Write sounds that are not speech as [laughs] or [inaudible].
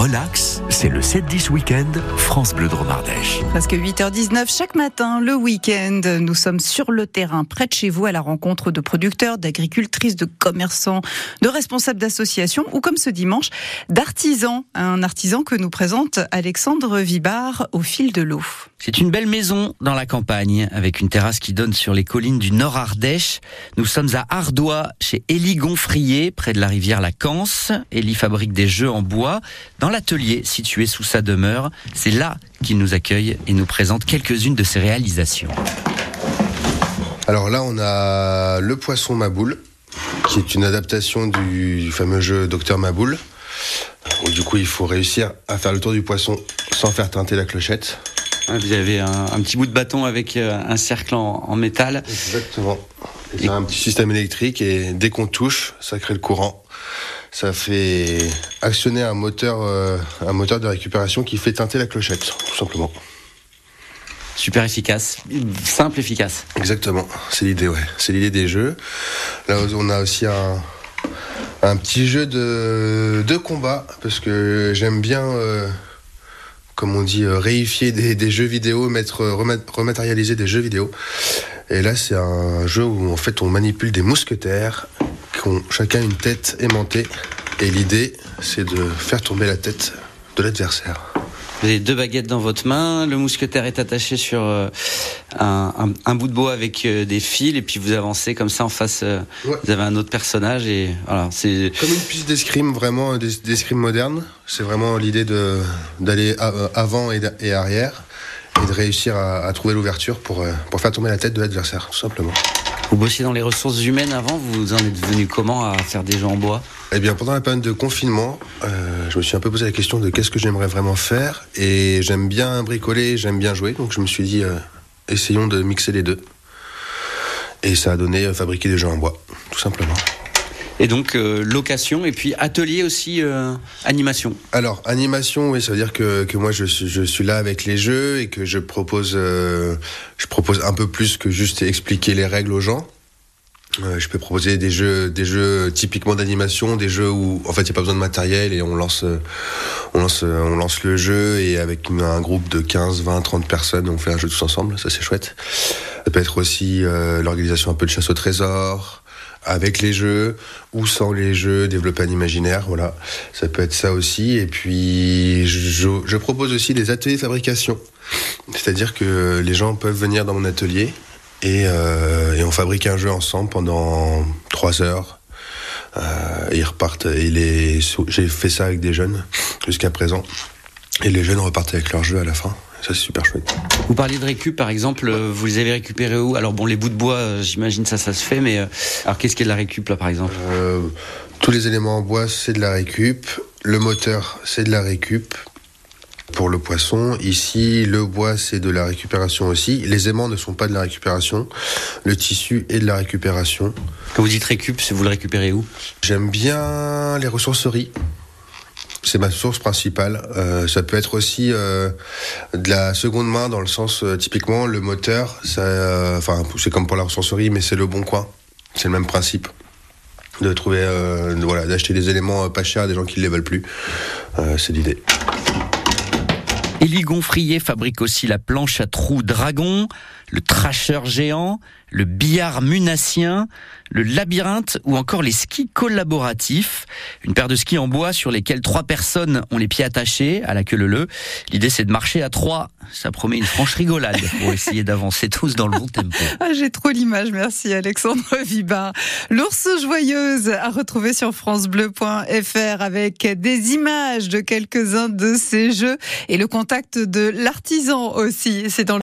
relax, c'est le 7-10 week-end France Bleu Dromardèche. Presque 8h19 chaque matin, le week-end, nous sommes sur le terrain, près de chez vous, à la rencontre de producteurs, d'agricultrices, de commerçants, de responsables d'associations, ou comme ce dimanche, d'artisans. Un artisan que nous présente Alexandre Vibard au fil de l'eau. C'est une belle maison dans la campagne, avec une terrasse qui donne sur les collines du Nord Ardèche. Nous sommes à Ardois, chez Élie Gonfrier, près de la rivière La Canse. Élie fabrique des jeux en bois. Dans l'atelier situé sous sa demeure, c'est là qu'il nous accueille et nous présente quelques-unes de ses réalisations. Alors là, on a le poisson Maboule, qui est une adaptation du fameux jeu Docteur Maboule. Où du coup, il faut réussir à faire le tour du poisson sans faire teinter la clochette. Vous avez un, un petit bout de bâton avec euh, un cercle en, en métal. Exactement. C'est un petit système électrique et dès qu'on touche, ça crée le courant. Ça fait actionner un moteur, euh, un moteur de récupération qui fait teinter la clochette, tout simplement. Super efficace, simple, efficace. Exactement, c'est l'idée, ouais. C'est l'idée des jeux. Là, on a aussi un, un petit jeu de, de combat, parce que j'aime bien, euh, comme on dit, euh, réifier des, des jeux vidéo, mettre, rematérialiser des jeux vidéo. Et là, c'est un jeu où en fait on manipule des mousquetaires qui ont chacun une tête aimantée. Et l'idée, c'est de faire tomber la tête de l'adversaire. Vous avez deux baguettes dans votre main, le mousquetaire est attaché sur euh, un, un, un, bout de bois avec euh, des fils, et puis vous avancez comme ça en face. Euh, ouais. Vous avez un autre personnage, et voilà, c'est comme une piste d'escrime, vraiment d'escrime moderne. C'est vraiment l'idée de d'aller avant et, et arrière et de réussir à, à trouver l'ouverture pour, pour faire tomber la tête de l'adversaire, tout simplement. Vous bossiez dans les ressources humaines avant, vous en êtes venu comment à faire des jeux en bois? Eh bien, pendant la période de confinement, euh, je me suis un peu posé la question de qu'est-ce que j'aimerais vraiment faire. Et j'aime bien bricoler, j'aime bien jouer, donc je me suis dit, euh, essayons de mixer les deux. Et ça a donné euh, fabriquer des jeux en bois, tout simplement. Et donc euh, location et puis atelier aussi euh, animation. Alors animation, oui, ça veut dire que, que moi je je suis là avec les jeux et que je propose euh, je propose un peu plus que juste expliquer les règles aux gens. Je peux proposer des jeux, des jeux typiquement d'animation, des jeux où en fait il n'y a pas besoin de matériel et on lance, on lance, on lance le jeu et avec un groupe de 15, 20, 30 personnes on fait un jeu tous ensemble, ça c'est chouette. Ça peut être aussi l'organisation un peu de chasse au trésor, avec les jeux ou sans les jeux, développer un imaginaire, voilà. Ça peut être ça aussi. Et puis, je, propose aussi des ateliers de fabrication. C'est-à-dire que les gens peuvent venir dans mon atelier et, euh, on fabrique un jeu ensemble pendant trois heures. Euh, ils repartent. Les... J'ai fait ça avec des jeunes jusqu'à présent. Et les jeunes repartent avec leur jeu à la fin. Ça, c'est super chouette. Vous parliez de récup, par exemple, vous les avez récupérés où? Alors bon, les bouts de bois, j'imagine ça, ça se fait, mais alors qu'est-ce qui est de la récup là, par exemple? Euh, Tous les éléments en bois, c'est de la récup. Le moteur, c'est de la récup. Pour le poisson, ici, le bois, c'est de la récupération aussi. Les aimants ne sont pas de la récupération. Le tissu est de la récupération. Quand vous dites récup, vous le récupérez où? J'aime bien les ressourceries c'est ma source principale. Euh, ça peut être aussi euh, de la seconde main dans le sens euh, typiquement le moteur, enfin c'est comme pour la ressourcerie, mais c'est le bon coin. C'est le même principe de trouver, voilà, d'acheter des éléments pas chers à des gens qui ne les veulent plus. c'est l'idée. Élie Gonfrier fabrique aussi la planche à trous dragon, le tracheur géant, le billard munassien, le labyrinthe ou encore les skis collaboratifs. Une paire de skis en bois sur lesquels trois personnes ont les pieds attachés à la queue leu. L'idée c'est de marcher à trois. Ça promet une franche rigolade pour essayer d'avancer tous dans le bon tempo. Ah, J'ai trop l'image, merci Alexandre [laughs] Vibard. L'ours joyeuse à retrouver sur francebleu.fr avec des images de quelques-uns de ces jeux et le contact de l'artisan aussi. C'est dans